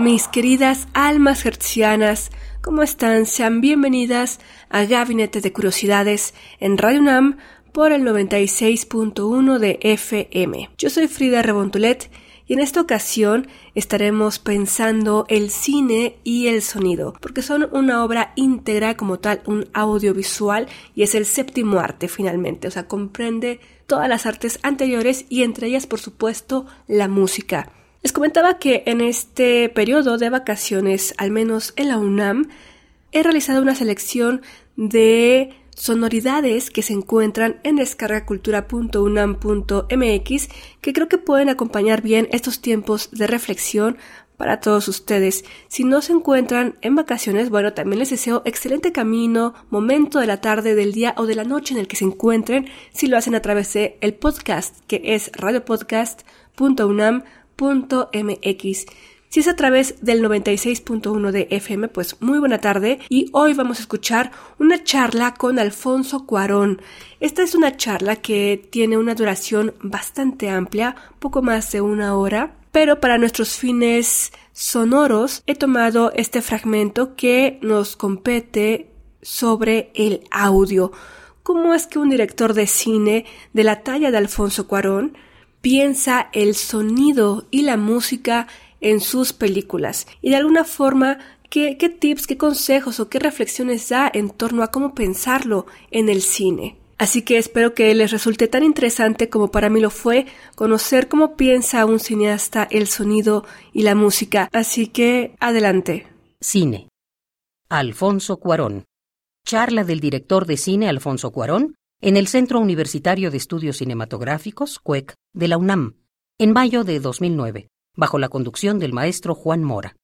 Mis queridas almas hercianas, ¿cómo están? Sean bienvenidas a Gabinete de Curiosidades en Radio UNAM por el 96.1 de FM. Yo soy Frida Rebontulet y en esta ocasión estaremos pensando el cine y el sonido, porque son una obra íntegra como tal, un audiovisual y es el séptimo arte finalmente, o sea, comprende todas las artes anteriores y entre ellas, por supuesto, la música. Les comentaba que en este periodo de vacaciones, al menos en la UNAM, he realizado una selección de sonoridades que se encuentran en descargacultura.unam.mx que creo que pueden acompañar bien estos tiempos de reflexión para todos ustedes. Si no se encuentran en vacaciones, bueno, también les deseo excelente camino, momento de la tarde, del día o de la noche en el que se encuentren, si lo hacen a través de el podcast, que es radiopodcast.unam.mx Si es a través del 96.1 de FM, pues muy buena tarde y hoy vamos a escuchar una charla con Alfonso Cuarón. Esta es una charla que tiene una duración bastante amplia, poco más de una hora, pero para nuestros fines sonoros he tomado este fragmento que nos compete sobre el audio. ¿Cómo es que un director de cine de la talla de Alfonso Cuarón piensa el sonido y la música en sus películas y de alguna forma qué, qué tips, qué consejos o qué reflexiones da en torno a cómo pensarlo en el cine. Así que espero que les resulte tan interesante como para mí lo fue conocer cómo piensa un cineasta el sonido y la música. Así que adelante. Cine. Alfonso Cuarón. Charla del director de cine Alfonso Cuarón en el Centro Universitario de Estudios Cinematográficos, CUEC, de la UNAM, en mayo de 2009, bajo la conducción del maestro Juan Mora.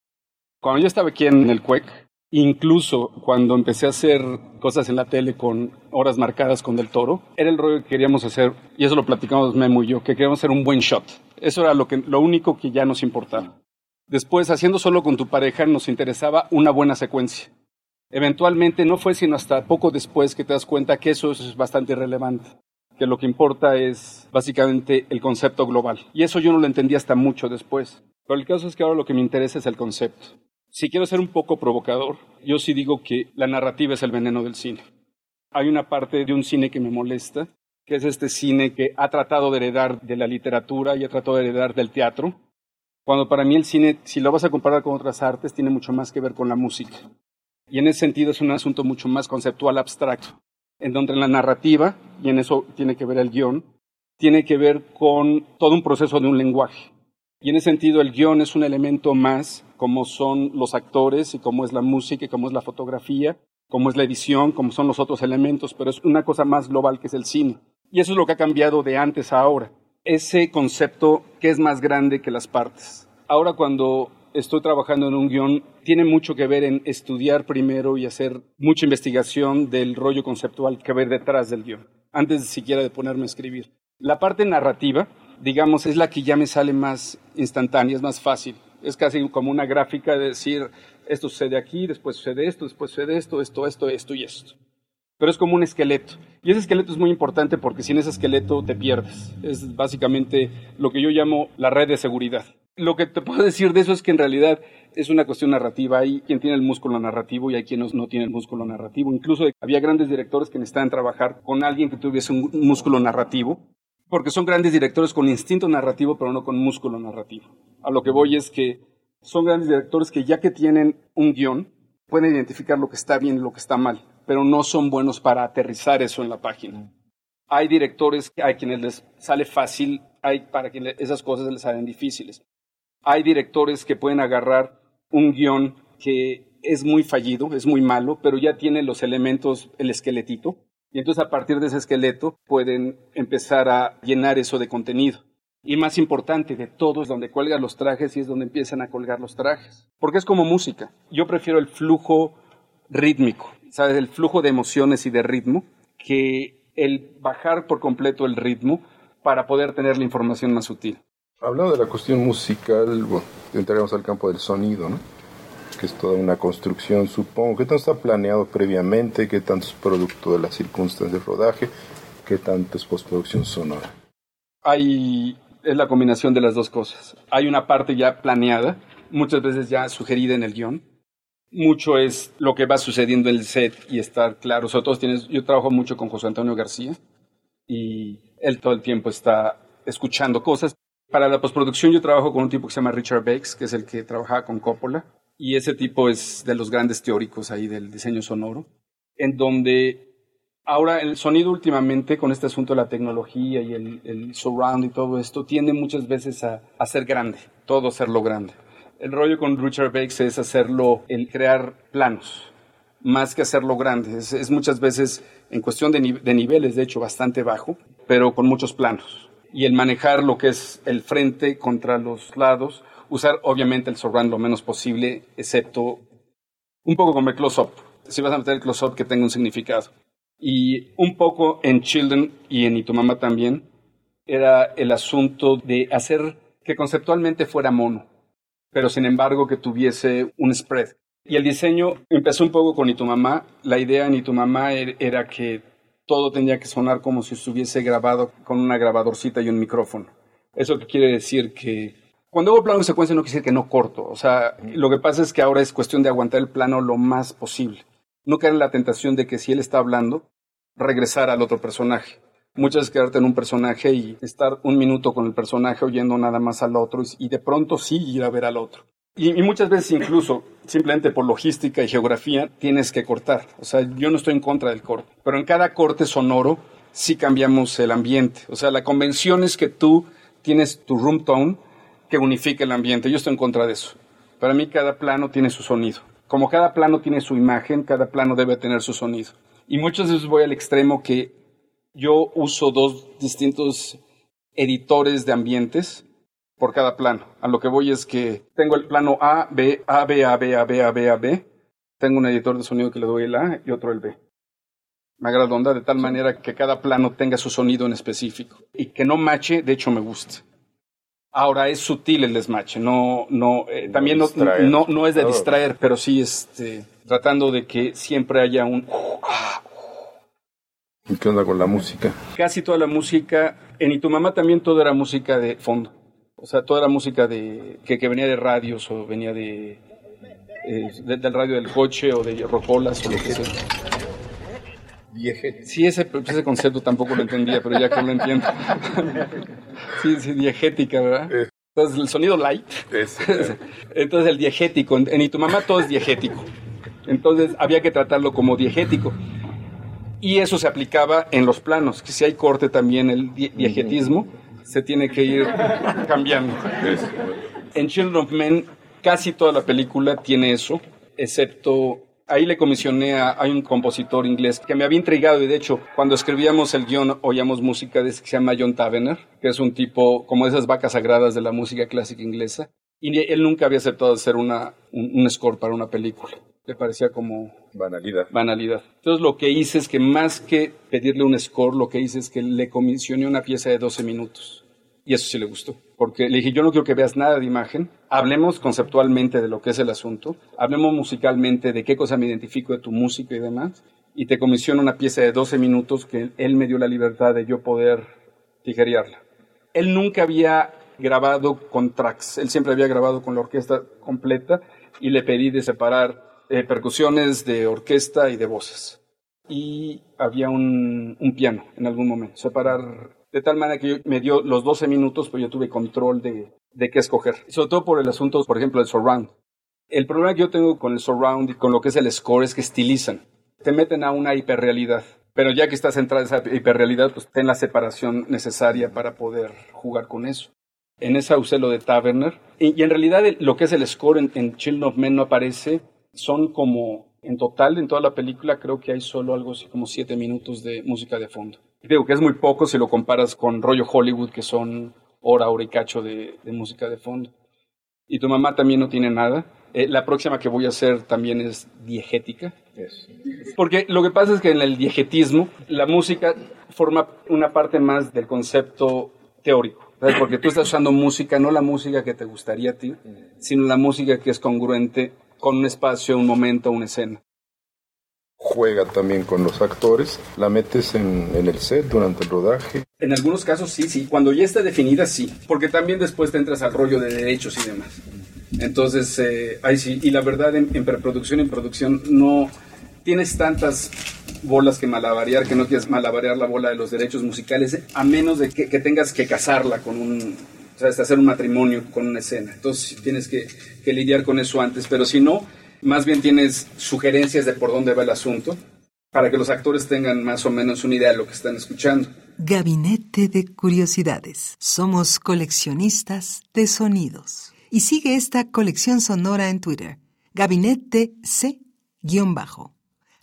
Cuando yo estaba aquí en el CUEC, incluso cuando empecé a hacer cosas en la tele con horas marcadas con Del Toro, era el rollo que queríamos hacer, y eso lo platicamos Memo y yo, que queríamos hacer un buen shot. Eso era lo, que, lo único que ya nos importaba. Después, haciendo solo con tu pareja, nos interesaba una buena secuencia. Eventualmente no fue sino hasta poco después que te das cuenta que eso es bastante irrelevante, que lo que importa es básicamente el concepto global. Y eso yo no lo entendí hasta mucho después. Pero el caso es que ahora lo que me interesa es el concepto. Si quiero ser un poco provocador, yo sí digo que la narrativa es el veneno del cine. Hay una parte de un cine que me molesta, que es este cine que ha tratado de heredar de la literatura y ha tratado de heredar del teatro, cuando para mí el cine, si lo vas a comparar con otras artes, tiene mucho más que ver con la música. Y en ese sentido es un asunto mucho más conceptual, abstracto, en donde la narrativa, y en eso tiene que ver el guion, tiene que ver con todo un proceso de un lenguaje. Y en ese sentido el guion es un elemento más, como son los actores y como es la música y como es la fotografía, como es la edición, como son los otros elementos, pero es una cosa más global que es el cine. Y eso es lo que ha cambiado de antes a ahora. Ese concepto que es más grande que las partes. Ahora cuando estoy trabajando en un guion tiene mucho que ver en estudiar primero y hacer mucha investigación del rollo conceptual que ver detrás del guion, antes de siquiera de ponerme a escribir. La parte narrativa, digamos, es la que ya me sale más instantánea, es más fácil. Es casi como una gráfica de decir, esto sucede aquí, después sucede esto, después sucede esto, esto, esto, esto y esto. Pero es como un esqueleto. Y ese esqueleto es muy importante porque sin ese esqueleto te pierdes. Es básicamente lo que yo llamo la red de seguridad. Lo que te puedo decir de eso es que en realidad es una cuestión narrativa. Hay quien tiene el músculo narrativo y hay quienes no tienen el músculo narrativo. Incluso había grandes directores que necesitaban trabajar con alguien que tuviese un músculo narrativo, porque son grandes directores con instinto narrativo, pero no con músculo narrativo. A lo que voy es que son grandes directores que ya que tienen un guion, pueden identificar lo que está bien y lo que está mal, pero no son buenos para aterrizar eso en la página. Hay directores a quienes les sale fácil, hay para quienes esas cosas les salen difíciles hay directores que pueden agarrar un guion que es muy fallido, es muy malo, pero ya tiene los elementos, el esqueletito, y entonces a partir de ese esqueleto pueden empezar a llenar eso de contenido. Y más importante de todo es donde cuelgan los trajes y es donde empiezan a colgar los trajes. Porque es como música. Yo prefiero el flujo rítmico, ¿sabes? El flujo de emociones y de ritmo, que el bajar por completo el ritmo para poder tener la información más sutil. Hablando de la cuestión musical, bueno, entraremos al campo del sonido, ¿no? Que es toda una construcción, supongo. ¿Qué tanto está planeado previamente? ¿Qué tanto es producto de las circunstancias de rodaje? ¿Qué tanto es postproducción sonora? Hay es la combinación de las dos cosas. Hay una parte ya planeada, muchas veces ya sugerida en el guion. Mucho es lo que va sucediendo en el set y estar claro. Tienes, yo trabajo mucho con José Antonio García y él todo el tiempo está escuchando cosas. Para la postproducción yo trabajo con un tipo que se llama Richard Bakes, que es el que trabajaba con Coppola. Y ese tipo es de los grandes teóricos ahí del diseño sonoro, en donde Ahora, el sonido últimamente, con este asunto de la tecnología y el, surround y todo esto, tiende muchas veces a, ser grande, todo hacerlo grande. El rollo con Richard Bakes es hacerlo, el crear planos, más que hacerlo grande. Es, muchas veces, en cuestión de niveles, de hecho, bastante bajo, pero con muchos planos. Y el manejar lo que es el frente contra los lados, usar obviamente el surround lo menos posible, excepto un poco como el close-up. Si vas a meter el close-up que tenga un significado y un poco en Children y en tu mamá también, era el asunto de hacer que conceptualmente fuera mono, pero sin embargo que tuviese un spread. Y el diseño empezó un poco con tu mamá. La idea en tu mamá er, era que todo tenía que sonar como si estuviese grabado con una grabadorcita y un micrófono. Eso que quiere decir que cuando hago plano de secuencia no quiere decir que no corto. O sea, lo que pasa es que ahora es cuestión de aguantar el plano lo más posible no caer en la tentación de que si él está hablando, regresar al otro personaje. Muchas veces quedarte en un personaje y estar un minuto con el personaje oyendo nada más al otro y de pronto sí ir a ver al otro. Y, muchas veces incluso, simplemente por logística y geografía, tienes que cortar. O sea, yo no estoy en contra del corte, pero en cada corte sonoro sí cambiamos el ambiente. O sea, la convención es que tú tienes tu room tone que unifique el ambiente. Yo estoy en contra de eso. Para mí cada plano tiene su sonido como cada plano tiene su imagen, cada plano debe tener su sonido. Y muchas veces voy al extremo que yo uso dos distintos editores de ambientes por cada plano. A lo que voy es que tengo el plano A, B, A, B, A, B, A, B, A, B, A, B. Tengo un editor de sonido que le doy el A y otro el B. Me agrada onda de tal manera que cada plano tenga su sonido en específico y que no mache, de hecho me guste. Ahora es sutil el desmache, no, no, eh, también no, no, no, es de distraer, pero sí este, tratando de que siempre haya un... ¿Y qué onda con la música? Casi toda la música, en Y tu mamá también todo era música de fondo. O sea, toda era música de, que, que venía de radios o venía de, eh, del radio del coche o de rocolas o lo que sea. Sí, ese, ese concepto tampoco lo entendía, pero ya que lo entiendo. sí, sí, diegética, ¿verdad? Entonces, el sonido light. Entonces, el diegético. En, Y tu mamá todo es diegético. Entonces, había que tratarlo como diegético. Y eso se aplicaba en los planos, que si hay corte también, el diegetismo se tiene que ir cambiando. En Children of Men, casi toda la película tiene eso, excepto Ahí le comisioné a, un compositor inglés que me había intrigado y de hecho cuando escribíamos el guion oíamos música de ese que se llama John Tavener, que es un tipo como esas vacas sagradas de la música clásica inglesa. Y él nunca había aceptado hacer una, un, score para una película. Le parecía como... Banalidad. Banalidad. Entonces lo que hice es que más que pedirle un score, lo que hice es que le comisioné una pieza de 12 minutos. Y eso sí le gustó porque le dije, yo no quiero que veas nada de imagen, hablemos conceptualmente de lo que es el asunto, hablemos musicalmente de qué cosa me identifico de tu música y demás, y te comisiono una pieza de 12 minutos que él me dio la libertad de yo poder tijerearla. Él nunca había grabado con tracks, él siempre había grabado con la orquesta completa y le pedí de separar eh, percusiones de orquesta y de voces. Y había un, un piano en algún momento, separar de tal manera que me dio los 12 minutos, pero yo tuve control de, de qué escoger. Sobre todo por el asunto, por ejemplo, del surround. El problema que yo tengo con el surround y con lo que es el score es que estilizan. Te meten a una hiperrealidad. Pero ya que estás entrada en esa hiperrealidad, pues ten la separación necesaria para poder jugar con eso. En esa usé lo de Taverner. Y, en realidad lo que es el score en, en Children Men no aparece, Son como, en total, en toda la película, creo que hay solo algo así como siete minutos de música de fondo. Digo que es muy poco si lo comparas con rollo Hollywood, que son hora, hora y cacho de, música de fondo. Y tu mamá también no tiene nada. Eh, la próxima que voy a hacer también es diegética. Porque lo que pasa es que en el diegetismo la música forma una parte más del concepto teórico. Porque tú estás usando música, no la música que te gustaría a ti, sino la música que es congruente con un espacio, un momento, una escena. Juega también con los actores, la metes en, el set durante el rodaje. En algunos casos sí, sí. Cuando ya está definida, sí. Porque también después te entras al rollo de derechos y demás. Entonces, eh, ahí sí. Y la verdad, en, en preproducción y en producción no tienes tantas bolas que malabarear, que no quieres malabarear la bola de los derechos musicales, a menos de que, tengas que casarla con un, o sea, hacer un matrimonio con una escena. Entonces tienes que, que, lidiar con eso antes, pero si no, más bien tienes sugerencias de por dónde va el asunto, para que los actores tengan más o menos una idea de lo que están escuchando. Gabinete de Curiosidades. Somos coleccionistas de sonidos. Y sigue esta colección sonora en Twitter. Gabinete C-bajo.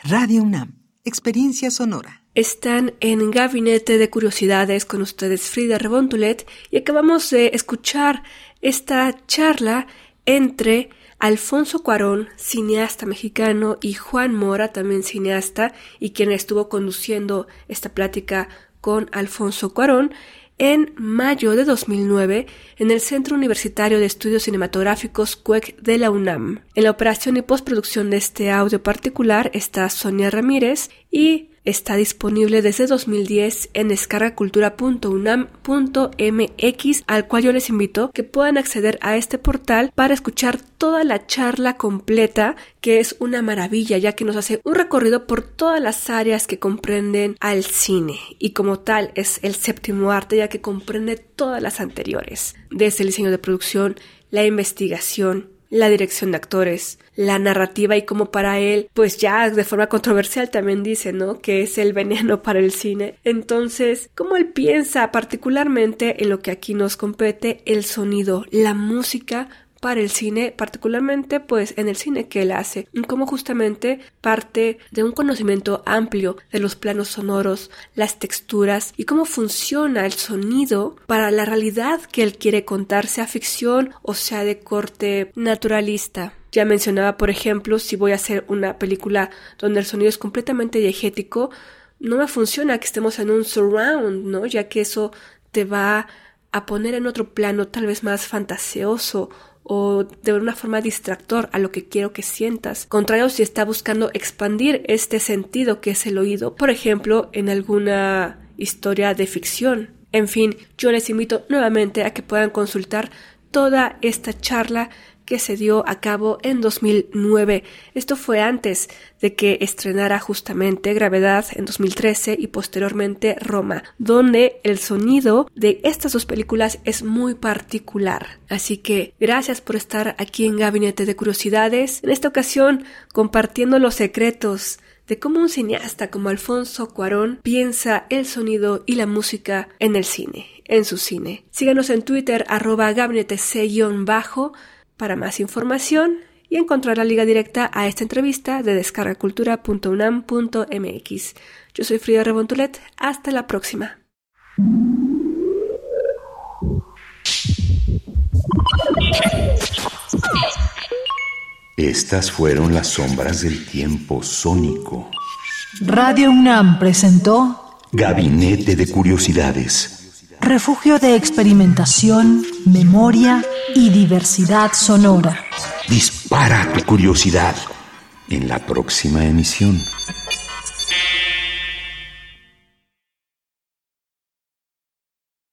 Radio UNAM. Experiencia sonora. Están en Gabinete de Curiosidades con ustedes Frida Rebontulet y acabamos de escuchar esta charla entre Alfonso Cuarón, cineasta mexicano, y Juan Mora, también cineasta, y quien estuvo conduciendo esta plática con Alfonso Cuarón, en mayo de 2009 en el Centro Universitario de Estudios Cinematográficos CUEC de la UNAM. En la operación y postproducción de este audio particular está Sonia Ramírez y Está disponible desde 2010 en descargacultura.unam.mx, al cual yo les invito que puedan acceder a este portal para escuchar toda la charla completa, que es una maravilla, ya que nos hace un recorrido por todas las áreas que comprenden al cine, y como tal es el séptimo arte, ya que comprende todas las anteriores, desde el diseño de producción, la investigación, la dirección de actores, la narrativa y como para él, pues ya de forma controversial también dice, ¿no? Que es el veneno para el cine. Entonces, ¿cómo él piensa particularmente en lo que aquí nos compete, el sonido, la música para el cine, particularmente pues en el cine que él hace, como justamente parte de un conocimiento amplio de los planos sonoros, las texturas y cómo funciona el sonido para la realidad que él quiere contar, sea ficción o sea de corte naturalista. Ya mencionaba, por ejemplo, si voy a hacer una película donde el sonido es completamente diegético, no me funciona que estemos en un surround, ¿no? Ya que eso te va a poner en otro plano tal vez más fantasioso o de una forma distractor a lo que quiero que sientas. Contrario si está buscando expandir este sentido que es el oído, por ejemplo, en alguna historia de ficción. En fin, yo les invito nuevamente a que puedan consultar toda esta charla que se dio a cabo en 2009. Esto fue antes de que estrenara justamente Gravedad en 2013 y posteriormente Roma, donde el sonido de estas dos películas es muy particular. Así que gracias por estar aquí en Gabinete de Curiosidades, en esta ocasión compartiendo los secretos de cómo un cineasta como Alfonso Cuarón piensa el sonido y la música en el cine, en su cine. Síganos en Twitter arroba gabinete bajo para más información y encontrar la liga directa a esta entrevista de descargacultura.unam.mx. Yo soy Frida Rebontulet. Hasta la próxima. Estas fueron las sombras del tiempo sónico. Radio UNAM presentó Gabinete de Curiosidades refugio de experimentación, memoria y diversidad sonora. Dispara tu curiosidad en la próxima emisión.